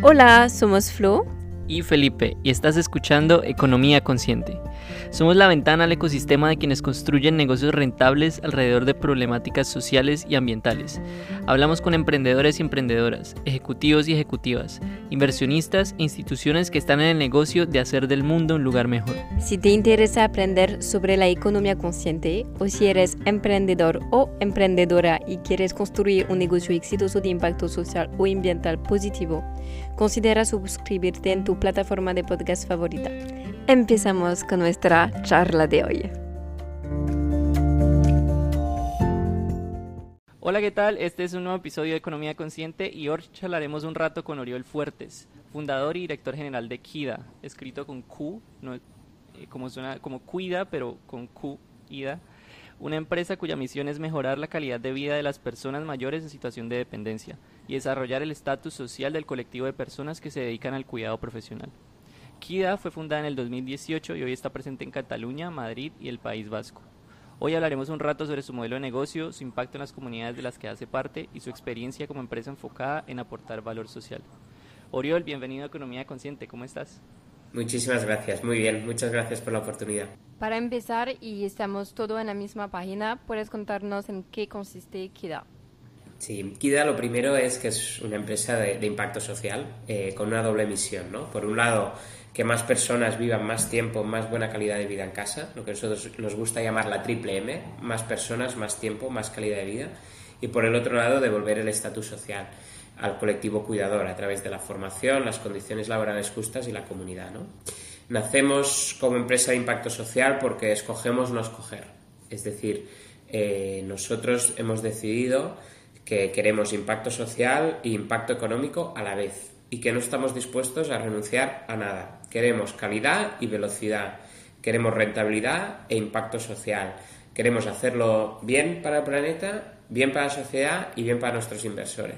Hola, somos Flo y Felipe y estás escuchando Economía Consciente. Somos la ventana al ecosistema de quienes construyen negocios rentables alrededor de problemáticas sociales y ambientales. Hablamos con emprendedores y emprendedoras, ejecutivos y ejecutivas, inversionistas e instituciones que están en el negocio de hacer del mundo un lugar mejor. Si te interesa aprender sobre la economía consciente o si eres emprendedor o emprendedora y quieres construir un negocio exitoso de impacto social o ambiental positivo, considera suscribirte en tu plataforma de podcast favorita. Empezamos con nuestra charla de hoy. Hola, ¿qué tal? Este es un nuevo episodio de Economía Consciente y hoy charlaremos un rato con Oriol Fuertes, fundador y director general de KIDA, escrito con Q, no, eh, como, suena, como Cuida, pero con Q, IDA, una empresa cuya misión es mejorar la calidad de vida de las personas mayores en situación de dependencia y desarrollar el estatus social del colectivo de personas que se dedican al cuidado profesional. KIDA fue fundada en el 2018 y hoy está presente en Cataluña, Madrid y el País Vasco. Hoy hablaremos un rato sobre su modelo de negocio, su impacto en las comunidades de las que hace parte y su experiencia como empresa enfocada en aportar valor social. Oriol, bienvenido a Economía Consciente, ¿cómo estás? Muchísimas gracias, muy bien, muchas gracias por la oportunidad. Para empezar, y estamos todos en la misma página, ¿puedes contarnos en qué consiste KIDA? Sí, KIDA lo primero es que es una empresa de, impacto social eh, con una doble misión, ¿no? Por un lado, que más personas vivan más tiempo, más buena calidad de vida en casa, lo que nosotros nos gusta llamar la triple M, más personas, más tiempo, más calidad de vida, y por el otro lado devolver el estatus social al colectivo cuidador a través de la formación, las condiciones laborales justas y la comunidad. ¿no? Nacemos como empresa de impacto social porque escogemos no escoger, es decir, eh, nosotros hemos decidido que queremos impacto social e impacto económico a la vez y que no estamos dispuestos a renunciar a nada. Queremos calidad y velocidad, queremos rentabilidad e impacto social. Queremos hacerlo bien para el planeta, bien para la sociedad y bien para nuestros inversores.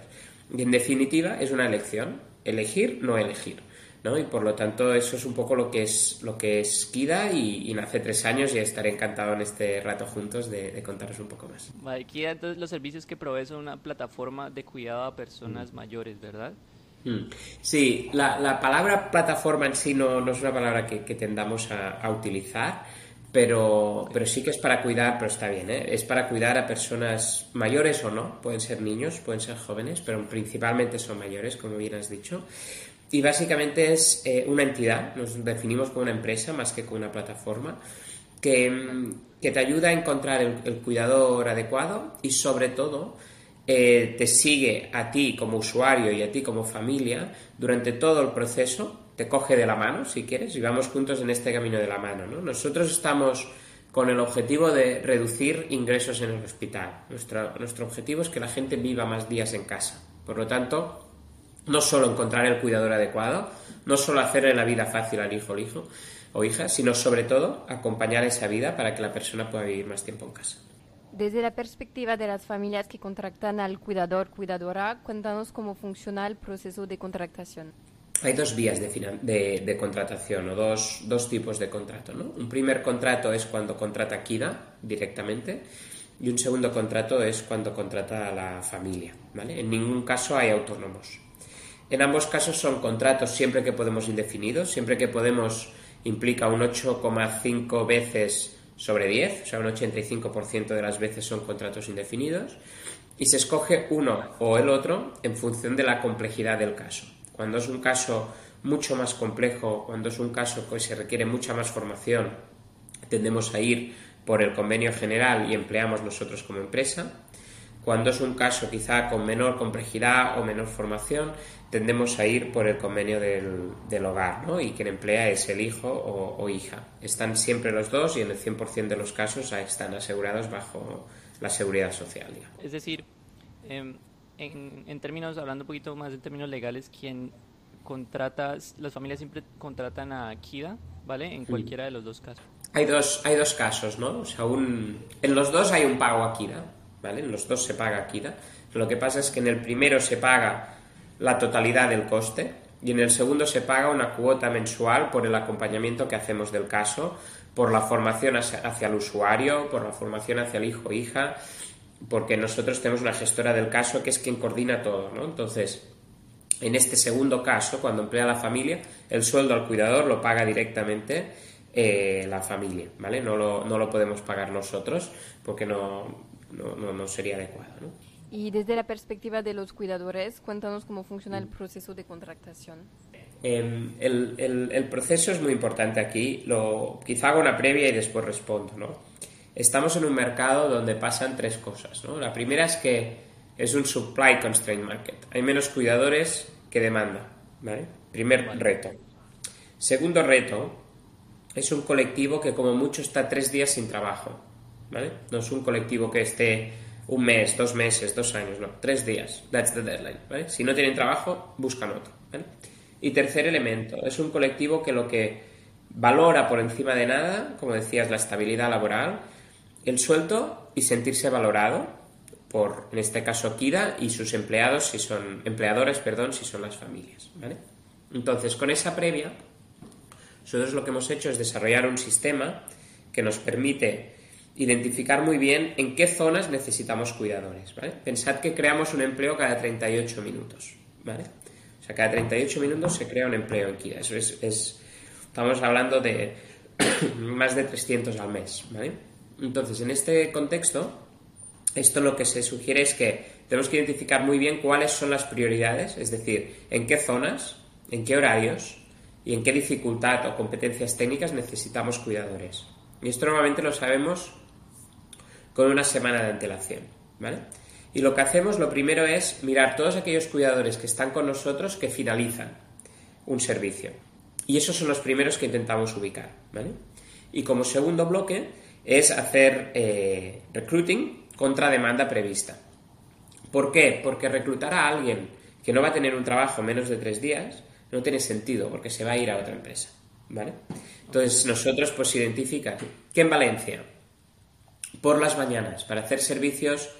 Y en definitiva es una elección, elegir, no elegir. ¿no? Y por lo tanto eso es un poco lo que es lo que es Kida y, hace tres años y estaré encantado en este rato juntos de, contaros un poco más. Vale, Kida, entonces los servicios que provee son una plataforma de cuidado a personas mayores, ¿verdad? Mm. Sí, la, palabra plataforma en sí no, es una palabra que, tendamos a, utilizar, pero, pero sí que es para cuidar, pero está bien, ¿eh? es para cuidar a personas mayores o no, pueden ser niños, pueden ser jóvenes, pero principalmente son mayores, como bien has dicho. Y básicamente es eh, una entidad, nos definimos como una empresa más que como una plataforma, que, te ayuda a encontrar el cuidador adecuado y sobre todo eh, te sigue a ti como usuario y a ti como familia durante todo el proceso, te coge de la mano si quieres y vamos juntos en este camino de la mano. Nosotros estamos con el objetivo de reducir ingresos en el hospital. Nuestro, objetivo es que la gente viva más días en casa. Por lo tanto, no solo encontrar el cuidador adecuado, no solo hacerle la vida fácil al hijo o hijo o hija, sino sobre todo acompañar esa vida para que la persona pueda vivir más tiempo en casa. Desde la perspectiva de las familias que contratan al cuidador, cuidadora, cuéntanos cómo funciona el proceso de contratación. Hay dos vías de, de, contratación o dos, dos, tipos de contrato. ¿no? Un primer contrato es cuando contrata Kida directamente y un segundo contrato es cuando contrata a la familia. ¿vale? En ningún caso hay autónomos. En ambos casos son contratos siempre que podemos indefinidos, siempre que podemos implica un 8,5 veces sobre 10, o sea, un 85% de las veces son contratos indefinidos, y se escoge uno o el otro en función de la complejidad del caso. Cuando es un caso mucho más complejo, cuando es un caso que se requiere mucha más formación, tendemos a ir por el convenio general y empleamos nosotros como empresa. Cuando es un caso quizá con menor complejidad o menor formación, tendemos a ir por el convenio del, hogar, ¿no? Y quien emplea es el hijo o, hija. Están siempre los dos y en el 100% de los casos están asegurados bajo la seguridad social. Es decir, em, en, términos, hablando un poquito más en términos legales, quien contrata, las familias siempre contratan a Kida, ¿vale? En cualquiera de los dos casos. Hay dos, hay dos casos, ¿no? O sea, en los dos hay un pago a Kida, ¿vale? En los dos se paga Kida. Lo que pasa es que en el primero se paga la totalidad del coste y en el segundo se paga una cuota mensual por el acompañamiento que hacemos del caso, por la formación hacia el usuario, por la formación hacia el hijo o hija, porque nosotros tenemos una gestora del caso que es quien coordina todo, ¿no? Entonces, En este segundo caso, cuando emplea la familia, el sueldo al cuidador lo paga directamente eh, la familia, ¿vale? No lo, no lo podemos pagar nosotros porque no, no, no, sería adecuado, ¿no? Y desde la perspectiva de los cuidadores, cuéntanos cómo funciona el proceso de contratación. Em, el, el, el, proceso es muy importante aquí. Lo, quizá hago una previa y después respondo, ¿no? Estamos en un mercado donde pasan tres cosas, ¿no? La primera es que es un supply constraint market. Hay menos cuidadores que demanda. ¿vale? Primer reto. Segundo reto, es un colectivo que como mucho está tres días sin trabajo. ¿vale? No es un colectivo que esté un mes, dos meses, dos años, no, tres días. That's the deadline. Si no tienen trabajo, buscan otro. ¿vale? Y tercer elemento, es un colectivo que lo que valora por encima de nada, como decías, la estabilidad laboral, el sueldo y sentirse valorado por, en este caso, Kida y sus empleados, si son empleadores, perdón, si son las familias. Entonces, con esa previa, nosotros lo que hemos hecho es desarrollar un sistema que nos permite identificar muy bien en qué zonas necesitamos cuidadores. ¿vale? Pensad que creamos un empleo cada 38 minutos. ¿vale? O sea, cada 38 minutos se crea un empleo en Kida. Eso es, es estamos hablando de más de 300 al mes. ¿vale? Entonces, en este contexto, esto lo que se sugiere es que tenemos que identificar muy bien cuáles son las prioridades, es decir, en qué zonas, en qué horarios y en qué dificultad o competencias técnicas necesitamos cuidadores. Y esto normalmente lo sabemos con una semana de antelación, ¿vale? Y lo que hacemos, lo primero es mirar todos aquellos cuidadores que están con nosotros que finalizan un servicio. Y esos son los primeros que intentamos ubicar, ¿vale? Y como segundo bloque es hacer eh, recruiting, contra demanda prevista. ¿Por qué? Porque reclutar a alguien que no va a tener un trabajo menos de tres días no tiene sentido porque se va a ir a otra empresa. ¿Vale? Entonces nosotros pues identifican que en Valencia, por las mañanas, para hacer servicios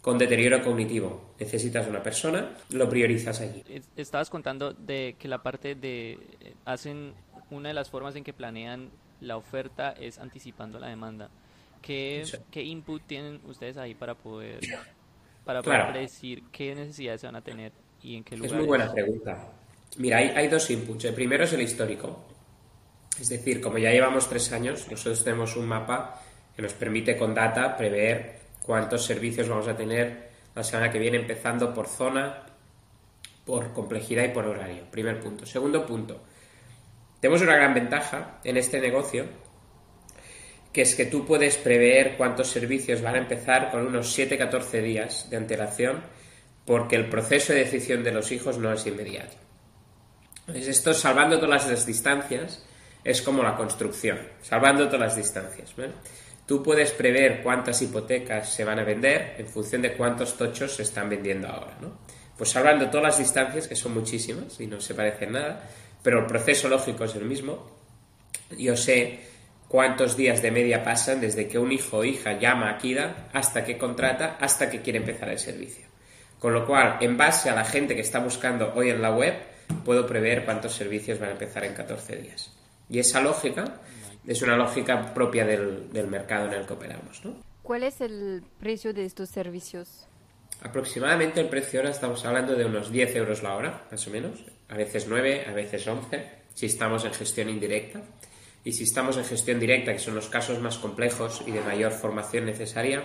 con deterioro cognitivo, necesitas una persona, lo priorizas allí. Estabas contando de que la parte de hacen una de las formas en que planean la oferta es anticipando la demanda. ¿Qué, ¿Qué, input tienen ustedes ahí para poder, para poder predecir qué necesidades se van a tener y en qué lugar? Es muy buena pregunta. Mira, hay, hay dos inputs. El primero es el histórico. Es decir, como ya llevamos tres años, nosotros tenemos un mapa que nos permite con data prever cuántos servicios vamos a tener la semana que viene, empezando por zona, por complejidad y por horario. Primer punto. Segundo punto. Tenemos una gran ventaja en este negocio que es que tú puedes prever cuántos servicios van a empezar con unos 7-14 días de antelación, porque el proceso de decisión de los hijos no es inmediato. Entonces, esto, salvando todas las distancias, es como la construcción, salvando todas las distancias. Tú puedes prever cuántas hipotecas se van a vender en función de cuántos tochos se están vendiendo ahora. ¿no? Pues salvando todas las distancias, que son muchísimas y no se parecen nada, pero el proceso lógico es el mismo. Yo sé cuántos días de media pasan desde que un hijo o hija llama a Kida hasta que contrata, hasta que quiere empezar el servicio. Con lo cual, en base a la gente que está buscando hoy en la web, puedo prever cuántos servicios van a empezar en 14 días. Y esa lógica es una lógica propia del, mercado en el que operamos. ¿no? ¿Cuál es el precio de estos servicios? Aproximadamente el precio ahora estamos hablando de unos 10 euros la hora, más o menos. A veces 9, a veces 11, si estamos en gestión indirecta. Y si estamos en gestión directa, que son los casos más complejos y de mayor formación necesaria,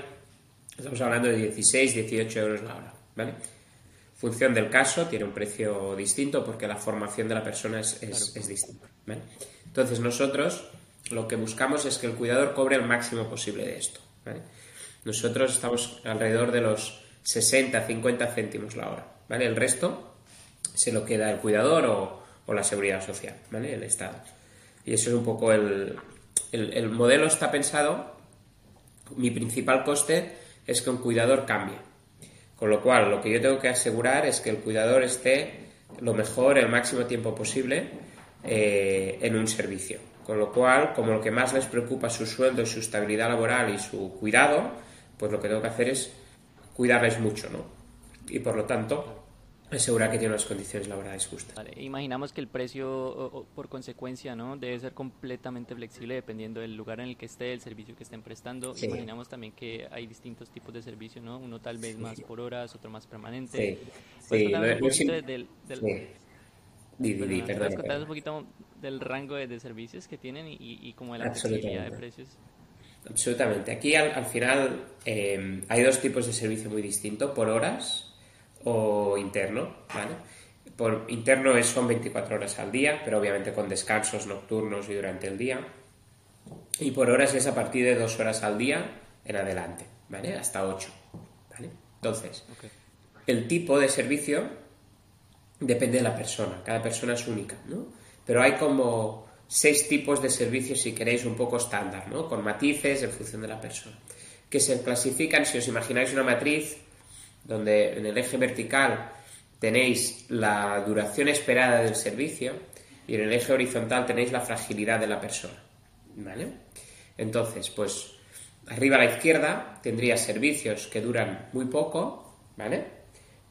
estamos hablando de 16, 18 euros la hora. ¿vale? Función del caso tiene un precio distinto porque la formación de la persona es, es, distinta. Entonces nosotros lo que buscamos es que el cuidador cobre el máximo posible de esto. Nosotros estamos alrededor de los 60, 50 céntimos la hora. ¿vale? El resto se lo queda el cuidador o, la seguridad social, ¿vale? el Estado. Y eso es un poco el, el, modelo está pensado, mi principal coste es que un cuidador cambie. Con lo cual, lo que yo tengo que asegurar es que el cuidador esté lo mejor, el máximo tiempo posible eh, en un servicio. Con lo cual, como lo que más les preocupa es su sueldo, su estabilidad laboral y su cuidado, pues lo que tengo que hacer es cuidarles mucho, ¿no? Y por lo tanto, asegurar que tiene unas condiciones laborales justas. Vale, imaginamos que el precio, por consecuencia, ¿no? debe ser completamente flexible dependiendo del lugar en el que esté, el servicio que estén prestando. Imaginamos también que hay distintos tipos de servicio, ¿no? Uno tal vez más por horas, otro más permanente. Sí, sí. del, contar un poquito del rango de, servicios que tienen y, y como de la flexibilidad de precios? Absolutamente. Aquí al, final eh, hay dos tipos de servicio muy distintos, por horas o interno, ¿vale? Por interno es, son 24 horas al día, pero obviamente con descansos nocturnos y durante el día. Y por horas es a partir de 2 horas al día en adelante, ¿vale? Hasta 8, ¿vale? Entonces, el tipo de servicio depende de la persona, cada persona es única, ¿no? Pero hay como seis tipos de servicios, si queréis, un poco estándar, ¿no? Con matices en función de la persona. Que se clasifican, si os imagináis una matriz, donde en el eje vertical tenéis la duración esperada del servicio y en el eje horizontal tenéis la fragilidad de la persona. ¿Vale? Entonces, pues arriba a la izquierda tendría servicios que duran muy poco, ¿vale?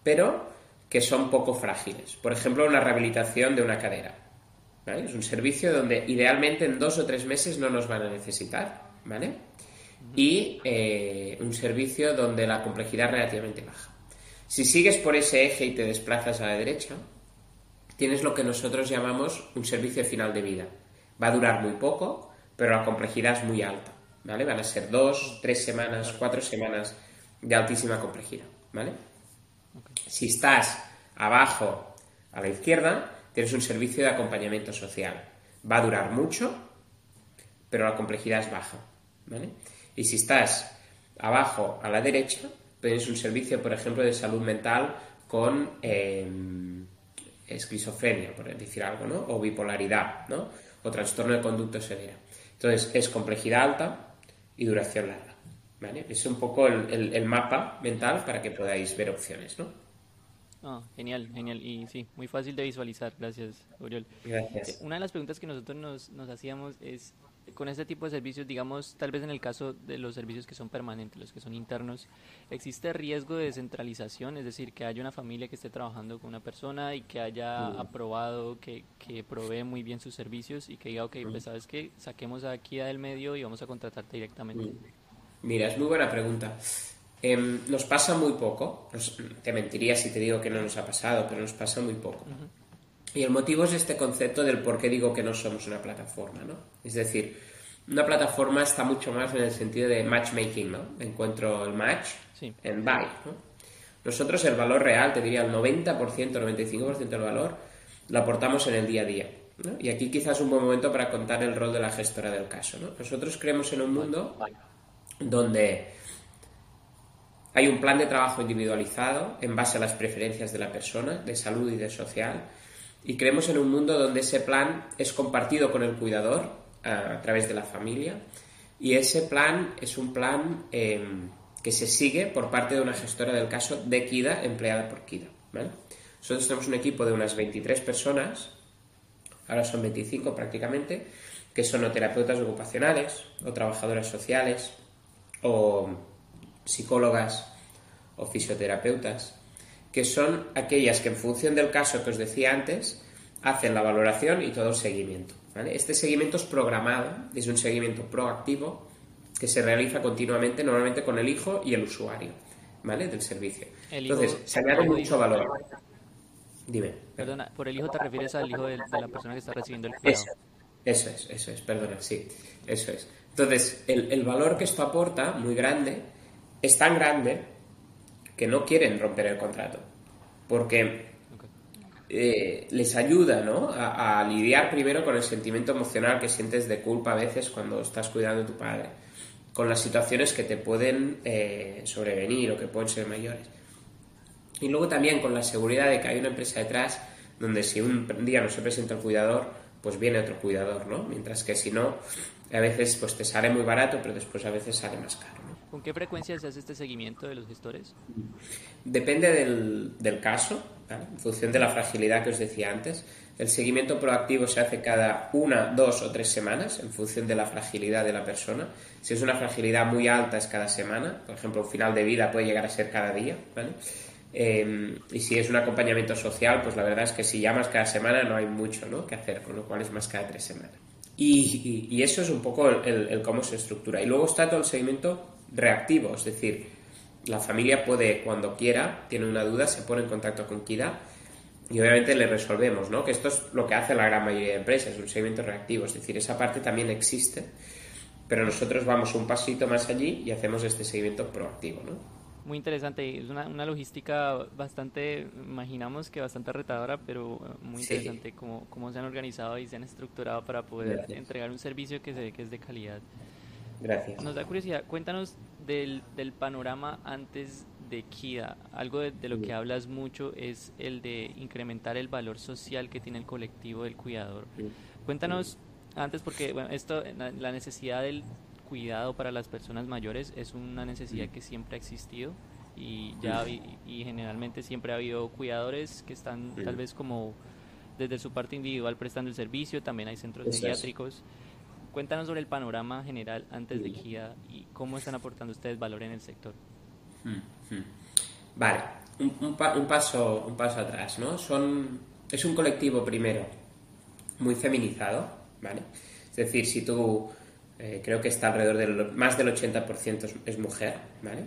Pero que son poco frágiles. Por ejemplo, una rehabilitación de una cadera. ¿vale? Es un servicio donde idealmente en dos o tres meses no nos van a necesitar, ¿vale? y eh, un servicio donde la complejidad es relativamente baja. Si sigues por ese eje y te desplazas a la derecha, tienes lo que nosotros llamamos un servicio final de vida. Va a durar muy poco, pero la complejidad es muy alta, ¿vale? Van a ser dos, tres semanas, cuatro semanas de altísima complejidad, ¿vale? Si estás abajo a la izquierda, tienes un servicio de acompañamiento social. Va a durar mucho, pero la complejidad es baja. Y si estás abajo a la derecha, tienes un servicio, por ejemplo, de salud mental con em, esquizofrenia, por decir algo, ¿no? O bipolaridad, ¿no? O trastorno de conducta severa. Entonces, es complejidad alta y duración larga. ¿Vale? Es un poco el, mapa mental para que podáis ver opciones, ¿no? Ah, genial, genial. Y sí, muy fácil de visualizar. Gracias, Oriol. Gracias. Eh, una de las preguntas que nosotros nos, nos hacíamos es, con este tipo de servicios, digamos, tal vez en el caso de los servicios que son permanentes, los que son internos, ¿existe riesgo de descentralización? Es decir, que haya una familia que esté trabajando con una persona y que haya mm. aprobado que, que, provee muy bien sus servicios y que diga, ok, pues mm. sabes que saquemos aquí del medio y vamos a contratarte directamente. Mm. Mira, es muy buena pregunta. Em, nos pasa muy poco, te mentiría si te digo que no nos ha pasado, pero nos pasa muy poco. Y el motivo es este concepto del por qué digo que no somos una plataforma, ¿no? Es decir, una plataforma está mucho más en el sentido de matchmaking, ¿no? Encuentro el match en buy, ¿no? Nosotros el valor real, te diría el 90%, 95% del valor, lo aportamos en el día a día. ¿no? Y aquí quizás es un buen momento para contar el rol de la gestora del caso. ¿no? Nosotros creemos en un mundo donde hay un plan de trabajo individualizado en base a las preferencias de la persona, de salud y de social, y creemos en un mundo donde ese plan es compartido con el cuidador a, través de la familia y ese plan es un plan em, que se sigue por parte de una gestora del caso de Kida empleada por Kida. Nosotros tenemos un equipo de unas 23 personas, ahora son 25 prácticamente, que son o terapeutas ocupacionales, o trabajadoras sociales, o psicólogas, o fisioterapeutas, que son aquellas que en función del caso que os decía antes, hacen la valoración y todo el seguimiento. Este seguimiento es programado, es un seguimiento proactivo que se realiza continuamente, normalmente con el hijo y el usuario ¿vale? del servicio. Entonces, se añade mucho valor. Dime. Perdona, por el hijo te refieres al hijo de, la persona que está recibiendo el cuidado. Eso, es, eso es, perdona, sí, eso es. Entonces, el, valor que esto aporta, muy grande, es tan grande que no quieren romper el contrato. Porque eh, les ayuda ¿no? A, lidiar primero con el sentimiento emocional que sientes de culpa a veces cuando estás cuidando a tu padre, con las situaciones que te pueden eh, sobrevenir o que pueden ser mayores. Y luego también con la seguridad de que hay una empresa detrás donde si un día no se presenta el cuidador, pues viene otro cuidador, ¿no? Mientras que si no, a veces pues te sale muy barato, pero después a veces sale más caro. ¿Con qué frecuencia se hace este seguimiento de los gestores? Depende del, caso, en función de la fragilidad que os decía antes. El seguimiento proactivo se hace cada una, dos o tres semanas, en función de la fragilidad de la persona. Si es una fragilidad muy alta, es cada semana. Por ejemplo, un final de vida puede llegar a ser cada día. Em, y si es un acompañamiento social, pues la verdad es que si llamas cada semana no hay mucho ¿no? que hacer, con lo cual es más cada tres semanas. Y, eso es un poco el, cómo se estructura. Y luego está todo el seguimiento reactivo, es decir, la familia puede, cuando quiera, tiene una duda, se pone en contacto con Kida y obviamente le resolvemos, ¿no? Que esto es lo que hace la gran mayoría de empresas, un seguimiento reactivo, es decir, esa parte también existe, pero nosotros vamos un pasito más allí y hacemos este seguimiento proactivo, ¿no? Muy interesante. Es una, una logística bastante, imaginamos que bastante retadora, pero eh, muy interesante cómo, cómo se han organizado y se han estructurado para poder entregar un servicio que se ve que es de calidad. Gracias. Nos da curiosidad, cuéntanos del, del panorama antes de KIDA. Algo de, lo que hablas mucho es el de incrementar el valor social que tiene el colectivo del cuidador. Cuéntanos antes, porque bueno, esto, la necesidad del cuidado para las personas mayores es una necesidad que siempre ha existido y ya y, generalmente siempre ha habido cuidadores que están tal vez como desde su parte individual prestando el servicio, también hay centros psiquiátricos. Cuéntanos sobre el panorama general antes de KIA y cómo están aportando ustedes valor en el sector. Vale, un, paso, un paso atrás, ¿no? Son, es un colectivo primero muy feminizado, ¿vale? Es decir, si tú eh, creo que está alrededor del más del 80% es, mujer, ¿vale?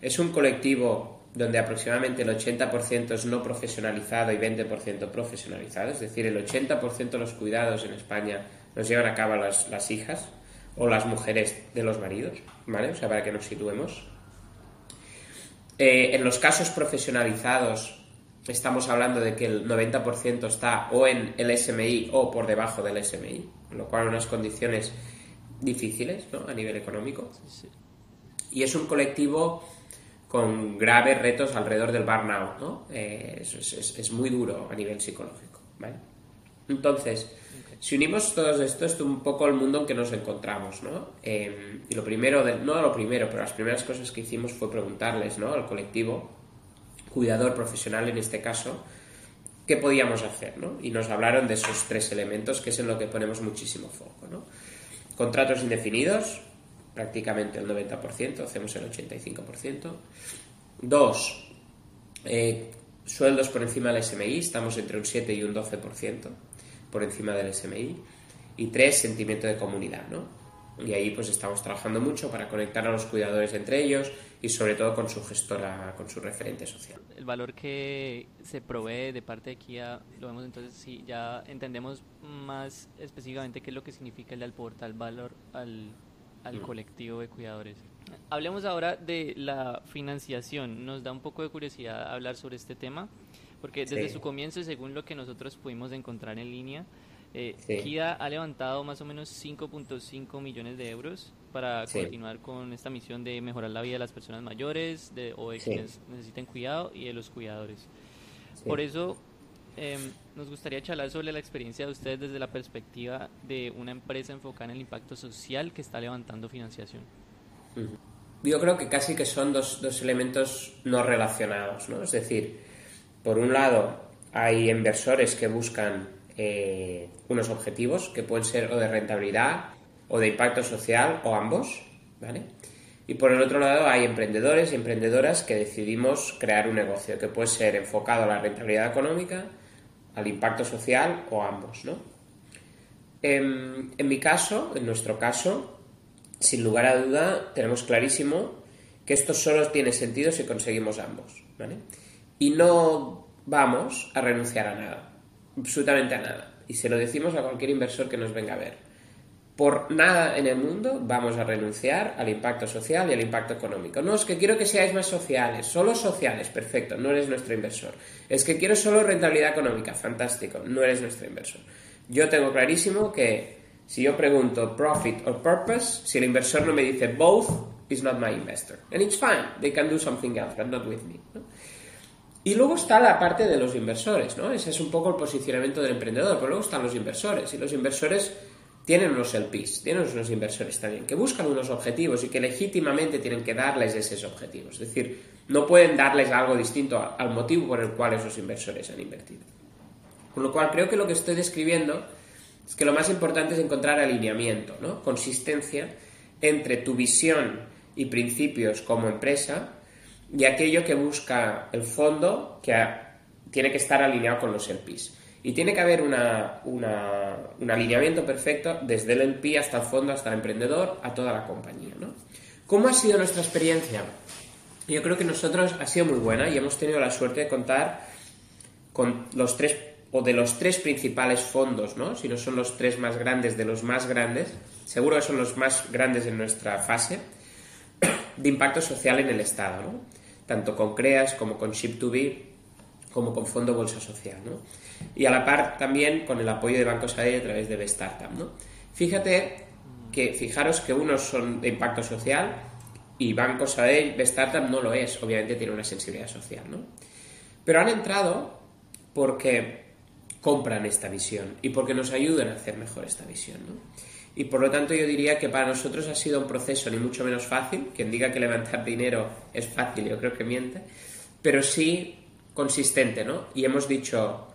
Es un colectivo donde aproximadamente el 80% es no profesionalizado y 20% profesionalizado, es decir, el 80% de los cuidados en España los llevan a cabo las, las hijas o las mujeres de los maridos, ¿vale? O sea, para que nos situemos. Eh, en los casos profesionalizados estamos hablando de que el 90% está o en el SMI o por debajo del SMI, con lo cual unas condiciones difíciles ¿no? a nivel económico. Y es un colectivo con graves retos alrededor del burnout, ¿no? Eh, es, muy duro a nivel psicológico, Entonces, si unimos todo esto, es un poco el mundo en que nos encontramos, ¿no? Em, y lo primero, no lo primero, pero las primeras cosas que hicimos fue preguntarles, ¿no? Al colectivo, cuidador profesional en este caso, qué podíamos hacer, ¿no? Y nos hablaron de esos tres elementos, que es en lo que ponemos muchísimo foco, ¿no? Contratos indefinidos, prácticamente el 90%, hacemos el 85%. Dos, eh, sueldos por encima del SMI, estamos entre un 7 y un 12% por encima del SMI. Y tres, sentimiento de comunidad, ¿no? Y ahí pues estamos trabajando mucho para conectar a los cuidadores entre ellos y sobre todo con su gestora, con su referente social. El valor que se provee de parte de Kia, lo vemos entonces, si ya entendemos más específicamente qué es lo que significa el aportar valor al, al mm. colectivo de cuidadores. Hablemos ahora de la financiación. Nos da un poco de curiosidad hablar sobre este tema, porque desde su comienzo, según lo que nosotros pudimos encontrar en línea, eh, KIDA ha levantado más o menos 5.5 millones de euros para continuar con esta misión de mejorar la vida de las personas mayores de, o de quienes necesiten cuidado y de los cuidadores. Por eso em, nos gustaría charlar sobre la experiencia de ustedes desde la perspectiva de una empresa enfocada en el impacto social que está levantando financiación. Yo creo que casi que son dos, dos elementos no relacionados, ¿no? Es decir, por un lado hay inversores que buscan eh, unos objetivos que pueden ser o de rentabilidad o de impacto social o ambos, ¿vale? Y por el otro lado hay emprendedores y emprendedoras que decidimos crear un negocio que puede ser enfocado a la rentabilidad económica, al impacto social o ambos, ¿no? En, en mi caso, en nuestro caso, sin lugar a duda, tenemos clarísimo que esto solo tiene sentido si conseguimos ambos, ¿vale? Y no vamos a renunciar a nada absolutamente a nada. Y se lo decimos a cualquier inversor que nos venga a ver. Por nada en el mundo vamos a renunciar al impacto social y al impacto económico. No, es que quiero que seáis más sociales, solo sociales, perfecto, no eres nuestro inversor. Es que quiero solo rentabilidad económica, fantástico, no eres nuestro inversor. Yo tengo clarísimo que si yo pregunto profit or purpose, si el inversor no me dice both, is not my investor. And it's fine, they can do something else, but not with me. Y luego está la parte de los inversores, ¿no? Ese es un poco el posicionamiento del emprendedor, pero luego están los inversores. Y los inversores tienen unos LPs, tienen unos inversores también, que buscan unos objetivos y que legítimamente tienen que darles esos objetivos. Es decir, no pueden darles algo distinto al motivo por el cual esos inversores han invertido. Con lo cual, creo que lo que estoy describiendo es que lo más importante es encontrar alineamiento, ¿no? Consistencia entre tu visión y principios como empresa y aquello que busca el fondo que tiene que estar alineado con los LPs. Y tiene que haber una, un alineamiento perfecto desde el LP hasta el fondo, hasta el emprendedor, a toda la compañía. ¿no? ¿Cómo ha sido nuestra experiencia? Yo creo que nosotros ha sido muy buena y hemos tenido la suerte de contar con los tres o de los tres principales fondos, ¿no? Si no son los tres más grandes de los más grandes, seguro que son los más grandes en nuestra fase de impacto social en el Estado. Tanto con CREAS como con Ship2B como con Fondo Bolsa Social. Y a la par también con el apoyo de Banco Sabadell a través de B-Startup, ¿no? Fíjate que, fijaros que unos son de impacto social y Banco Sabadell, B-Startup no lo es, obviamente tiene una sensibilidad social. Pero han entrado porque compran esta visión y porque nos ayudan a hacer mejor esta visión. Y por lo tanto yo diría que para nosotros ha sido un proceso ni mucho menos fácil. Quien diga que levantar dinero es fácil, yo creo que miente, pero sí consistente, ¿no? Y hemos dicho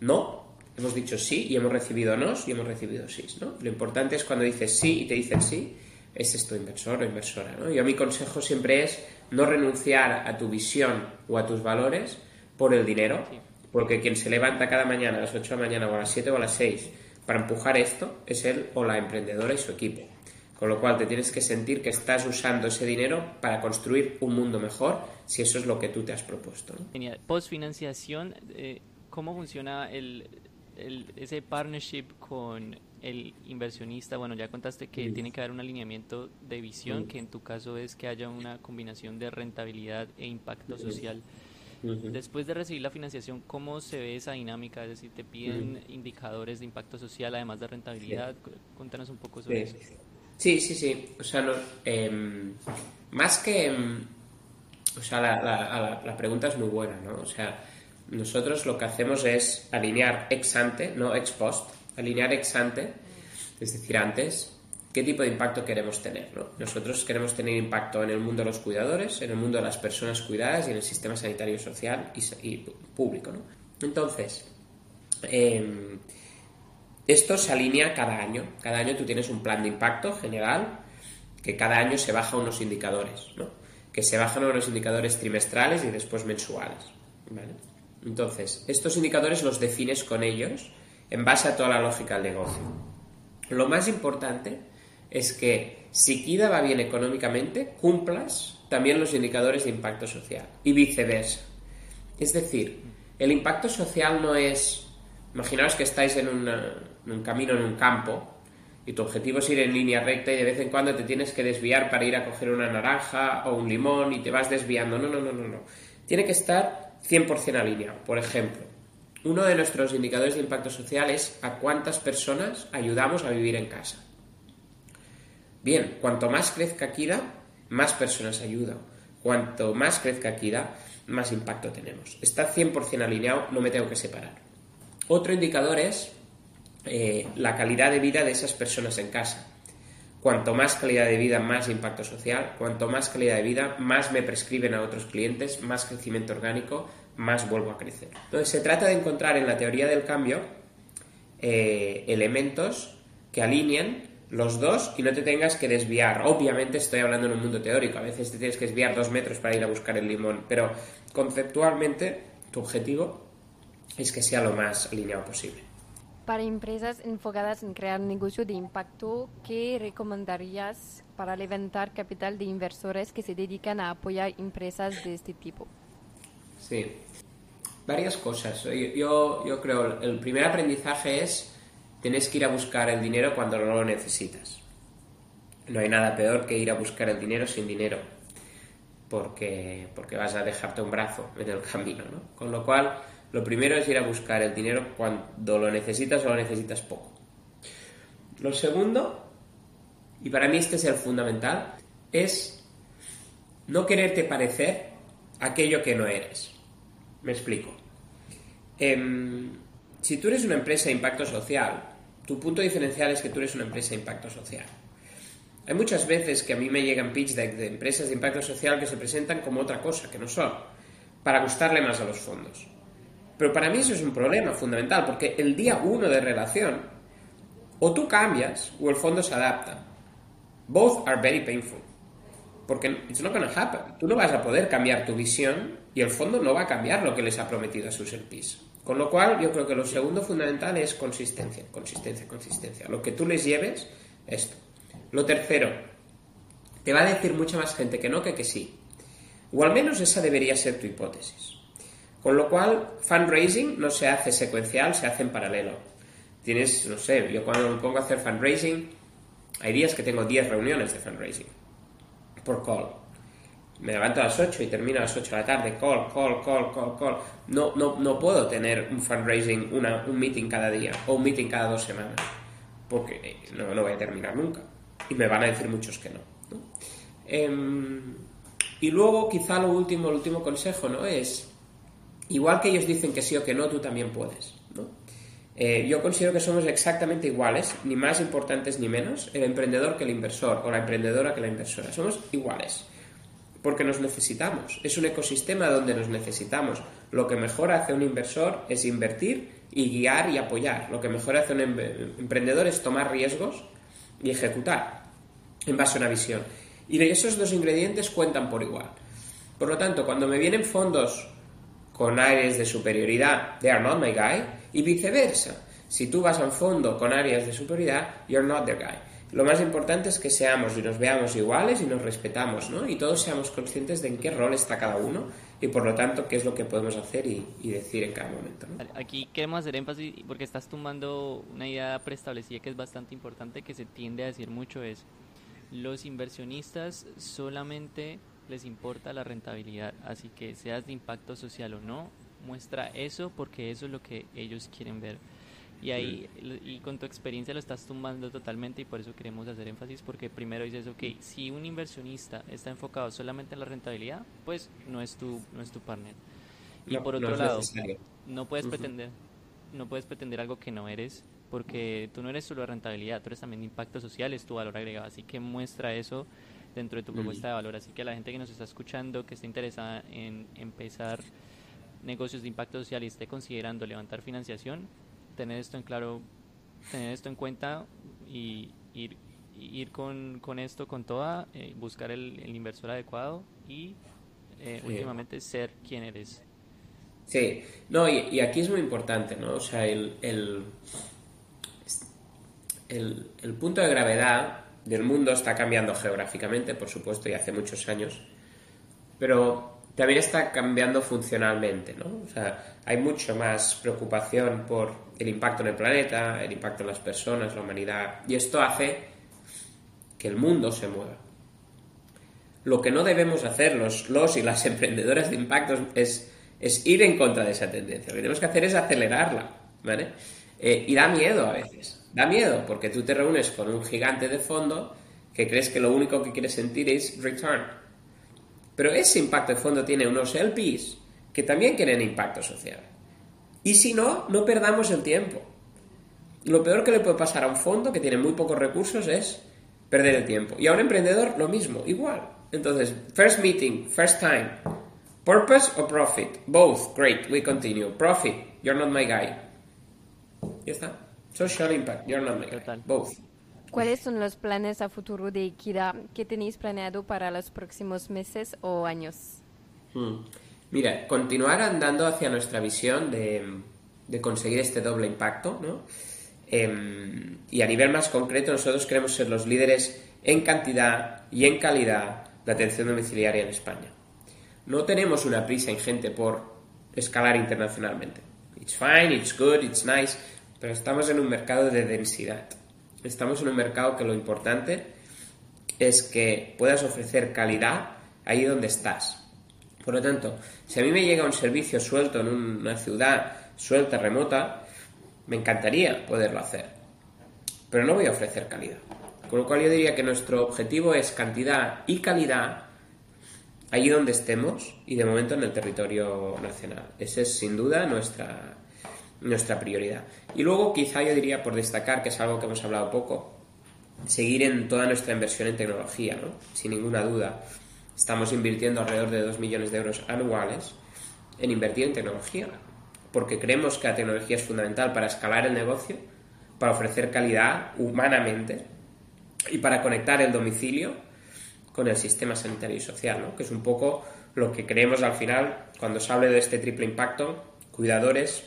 no, hemos dicho sí y hemos recibido nos y hemos recibido sí, ¿no? Lo importante es cuando dices sí y te dicen sí, es tu inversor o inversora, ¿no? Yo mi consejo siempre es no renunciar a tu visión o a tus valores por el dinero, porque quien se levanta cada mañana a las 8 de la mañana o a las 7 o a las 6 para empujar esto es él o la emprendedora y su equipo. Con lo cual te tienes que sentir que estás usando ese dinero para construir un mundo mejor, si eso es lo que tú te has propuesto. Genial. Postfinanciación, eh, ¿cómo funciona el, ese partnership con el inversionista? Bueno, ya contaste que mm. tiene que haber un alineamiento de visión, mm. que en tu caso es que haya una combinación de rentabilidad e impacto mm. social. Después de recibir la financiación, ¿cómo se ve esa dinámica? Es decir, ¿te piden indicadores de impacto social además de rentabilidad? Cuéntanos un poco sobre eso. Sí, sí, sí. O sea, em, más que... Em, o sea, la, la, pregunta es muy buena, ¿no? O sea, nosotros lo que hacemos es alinear ex ante, no ex post, alinear ex ante, es decir, antes, qué tipo de impacto queremos tener. ¿no? Nosotros queremos tener impacto en el mundo de los cuidadores, en el mundo de las personas cuidadas y en el sistema sanitario social y, público. ¿no? Entonces, em, esto se alinea cada año. Cada año tú tienes un plan de impacto general que cada año se baja unos indicadores, ¿no? que se bajan unos indicadores trimestrales y después mensuales. ¿vale? Entonces, estos indicadores los defines con ellos en base a toda la lógica del negocio. Lo más importante es que si KIDA va bien económicamente, cumplas también los indicadores de impacto social y viceversa. Es decir, el impacto social no es, imaginaos que estáis en, un camino en un campo y tu objetivo es ir en línea recta y de vez en cuando te tienes que desviar para ir a coger una naranja o un limón y te vas desviando. No, no, no, no, no. Tiene que estar 100% alineado. Por ejemplo, uno de nuestros indicadores de impacto social es a cuántas personas ayudamos a vivir en casa. Bien, cuanto más crezca Kida, más personas ayuda. Cuanto más crezca Kida, más impacto tenemos. Está 100% alineado, no me tengo que separar. Otro indicador es eh, la calidad de vida de esas personas en casa. Cuanto más calidad de vida, más impacto social. Cuanto más calidad de vida, más me prescriben a otros clientes, más crecimiento orgánico, más vuelvo a crecer. Entonces se trata de encontrar en la teoría del cambio eh, elementos que alineen los dos y no te tengas que desviar. Obviamente estoy hablando en un mundo teórico, a veces te tienes que desviar dos metros para ir a buscar el limón, pero conceptualmente tu objetivo es que sea lo más alineado posible. Para empresas enfocadas en crear un negocio de impacto, ¿qué recomendarías para levantar capital de inversores que se dedican a apoyar empresas de este tipo? Sí, varias cosas. Yo, yo creo, el primer aprendizaje es tienes que ir a buscar el dinero cuando no lo necesitas. No hay nada peor que ir a buscar el dinero sin dinero, porque, porque vas a dejarte un brazo en el camino. ¿no? Con lo cual, lo primero es ir a buscar el dinero cuando lo necesitas o lo necesitas poco. Lo segundo, y para mí este es el fundamental, es no quererte parecer aquello que no eres. Me explico. Em, si tú eres una empresa de impacto social, tu punto diferencial es que tú eres una empresa de impacto social. Hay muchas veces que a mí me llegan pitch de empresas de impacto social que se presentan como otra cosa, que no son, para gustarle más a los fondos. Pero para mí eso es un problema fundamental, porque el día uno de relación, o tú cambias o el fondo se adapta. Both are very painful. Porque it's not gonna happen. Tú no vas a poder cambiar tu visión y el fondo no va a cambiar lo que les ha prometido a sus LPs. Con lo cual, yo creo que lo segundo fundamental es consistencia, consistencia, consistencia. Lo que tú les lleves, esto. Lo tercero, te va a decir mucha más gente que no que que sí. O al menos esa debería ser tu hipótesis. Con lo cual, fundraising no se hace secuencial, se hace en paralelo. Tienes, no sé, yo cuando me pongo a hacer fundraising, hay días que tengo 10 reuniones de fundraising por call. Me levanto a las 8 y termino a las 8 de la tarde, call, call, call, call, call. No, no, no puedo tener un fundraising, una, un meeting cada día o un meeting cada dos semanas, porque no, no voy a terminar nunca. Y me van a decir muchos que no. Em, y luego, quizá lo último, el último consejo, ¿no? Es, igual que ellos dicen que sí o que no, tú también puedes. Eh, yo considero que somos exactamente iguales, ni más importantes ni menos, el emprendedor que el inversor o la emprendedora que la inversora. Somos iguales, porque nos necesitamos. Es un ecosistema donde nos necesitamos. Lo que mejor hace un inversor es invertir y guiar y apoyar. Lo que mejor hace un emprendedor es tomar riesgos y ejecutar en base a una visión. Y esos dos ingredientes cuentan por igual. Por lo tanto, cuando me vienen fondos con aires de superioridad, they are not my guy, y viceversa. Si tú vas a un fondo con áreas de superioridad, you're not the guy. Lo más importante es que seamos y nos veamos iguales y nos respetamos, ¿no? Y todos seamos conscientes de en qué rol está cada uno y por lo tanto qué es lo que podemos hacer y, decir en cada momento. Aquí queremos hacer énfasis porque estás tomando una idea preestablecida que es bastante importante, que se tiende a decir mucho es los inversionistas solamente les importa la rentabilidad, así que seas de impacto social o no, muestra eso porque eso es lo que ellos quieren ver. Y ahí, y con tu experiencia lo estás tumbando totalmente y por eso queremos hacer énfasis porque primero dices, ok, si un inversionista está enfocado solamente en la rentabilidad, pues no es tu, no es tu partner. Y por otro lado, no puedes pretender, no puedes pretender algo que no eres porque tú no eres solo rentabilidad, tú eres también impacto social, es tu valor agregado, así que muestra eso dentro de tu propuesta de valor. Así que la gente que nos está escuchando, que está interesada en empezar negocios de impacto social y esté considerando levantar financiación, tener esto en claro, tener esto en cuenta y ir, ir con, con esto con toda, eh, buscar el, el, inversor adecuado y eh, últimamente ser quien eres. Sí, no, y, y, aquí es muy importante, ¿no? O sea, el, el, el, el punto de gravedad del mundo está cambiando geográficamente, por supuesto, y hace muchos años, pero también está cambiando funcionalmente, ¿no? O sea, hay mucho más preocupación por el impacto en el planeta, el impacto en las personas, la humanidad, y esto hace que el mundo se mueva. Lo que no debemos hacer los, los y las emprendedoras de impactos es, es ir en contra de esa tendencia. Lo que tenemos que hacer es acelerarla, ¿vale? Eh, y da miedo a veces. Da miedo porque tú te reúnes con un gigante de fondo que crees que lo único que quiere sentir es return pero ese impacto de fondo tiene unos LPs que también quieren impacto social. Y si no, no perdamos el tiempo. Lo peor que le puede pasar a un fondo que tiene muy pocos recursos es perder el tiempo. Y a un emprendedor lo mismo, igual. Entonces, first meeting, first time. Purpose or profit? Both. Great. We continue. Profit. You're not my guy. Ya está. Social impact. You're not my guy. Both. ¿Cuáles son los planes a futuro de Equidad que tenéis planeado para los próximos meses o años? Hmm. Mira, continuar andando hacia nuestra visión de, conseguir este doble impacto, ¿no? Em, y a nivel más concreto, nosotros queremos ser los líderes en cantidad y en calidad de atención domiciliaria en España. No tenemos una prisa ingente por escalar internacionalmente. It's fine, it's good, it's nice, pero estamos en un mercado de densidad estamos en un mercado que lo importante es que puedas ofrecer calidad ahí donde estás. Por lo tanto, si a mí me llega un servicio suelto en una ciudad suelta, remota, me encantaría poderlo hacer. Pero no voy a ofrecer calidad. Con lo cual yo diría que nuestro objetivo es cantidad y calidad allí donde estemos y de momento en el territorio nacional. Esa es sin duda nuestra, nuestra prioridad. Y luego quizá yo diría por destacar, que es algo que hemos hablado poco, seguir en toda nuestra inversión en tecnología, ¿no? Sin ninguna duda. Estamos invirtiendo alrededor de 2 millones de euros anuales en invertir en tecnología, porque creemos que la tecnología es fundamental para escalar el negocio, para ofrecer calidad humanamente y para conectar el domicilio con el sistema sanitario y social, ¿no? que es un poco lo que creemos al final cuando se hable de este triple impacto, cuidadores,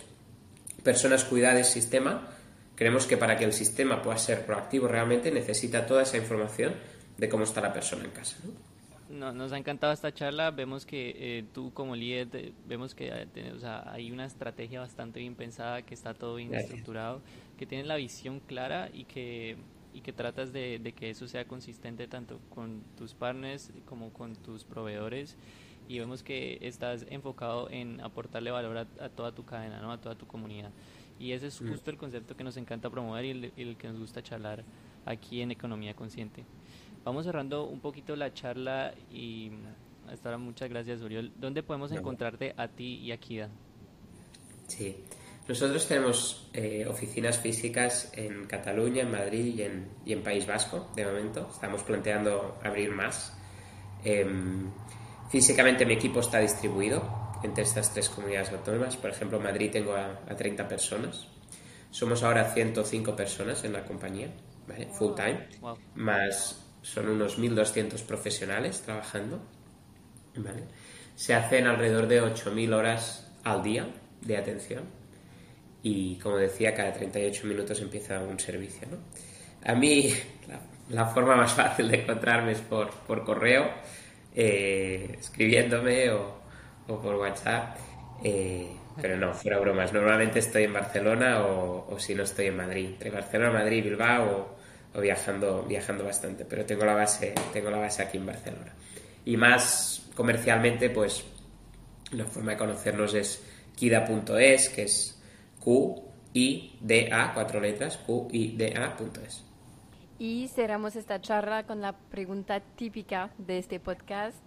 personas cuidadas, sistema, creemos que para que el sistema pueda ser proactivo realmente necesita toda esa información de cómo está la persona en casa. ¿no? Nos ha encantado esta charla. Vemos que eh, tú como líder, vemos que eh, hay una estrategia bastante bien pensada, que está todo bien estructurado, que tienes la visión clara y que y que tratas de, de, que eso sea consistente tanto con tus partners como con tus proveedores y vemos que estás enfocado en aportarle valor a, toda tu cadena, ¿no? a toda tu comunidad. Y ese es mm. justo el concepto que nos encanta promover y el, el, que nos gusta charlar aquí en Economía Consciente. Vamos cerrando un poquito la charla y hasta ahora muchas gracias, Uriol. ¿Dónde podemos encontrarte a ti y a Kida? Sí, nosotros tenemos eh, oficinas físicas en Cataluña, en Madrid y en, y en, País Vasco, de momento. Estamos planteando abrir más. Em, físicamente mi equipo está distribuido entre estas tres comunidades autónomas. Por ejemplo, en Madrid tengo a, 30 personas. Somos ahora 105 personas en la compañía, full time. Más son unos 1.200 profesionales trabajando. Se hacen alrededor de 8.000 horas al día de atención y como decía, cada 38 minutos empieza un servicio. ¿no? A mí la, forma más fácil de encontrarme es por, por correo, eh, escribiéndome o, o, por WhatsApp. Eh, pero no, fuera bromas. Normalmente estoy en Barcelona o, o, si no estoy en Madrid. Entre Barcelona, Madrid, Bilbao o, viajando, viajando bastante. Pero tengo la, base, tengo la base aquí en Barcelona. Y más comercialmente, pues la forma de conocernos es kida.es, que es Q-I-D-A, cuatro letras, Q-I-D-A.es. Y cerramos esta charla con la pregunta típica de este podcast.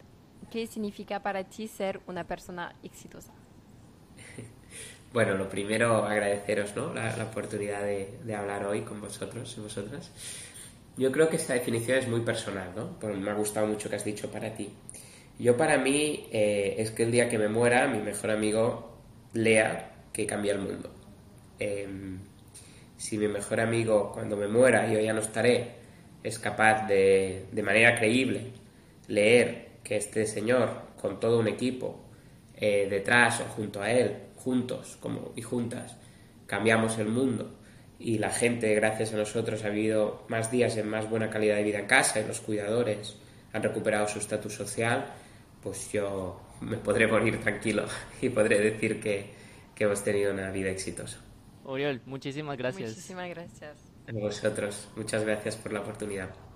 ¿Qué significa para ti ser una persona exitosa? Bueno, lo primero agradeceros ¿no? la, oportunidad de, hablar hoy con vosotros y vosotras. Yo creo que esta definición es muy personal, ¿no? Me ha gustado mucho que has dicho para ti. Yo para mí eh, es que el día que me muera mi mejor amigo lea que cambia el mundo. Em, si mi mejor amigo cuando me muera, yo ya no estaré, es capaz de, de manera creíble, leer que este señor, con todo un equipo eh, detrás o junto a él, juntos como, y juntas, cambiamos el mundo y la gente, gracias a nosotros, ha vivido más días en más buena calidad de vida en casa y los cuidadores han recuperado su estatus social, pues yo me podré morir tranquilo y podré decir que, que hemos tenido una vida exitosa. Oriol, muchísimas gracias. Muchísimas gracias. A vosotros, muchas gracias por la oportunidad.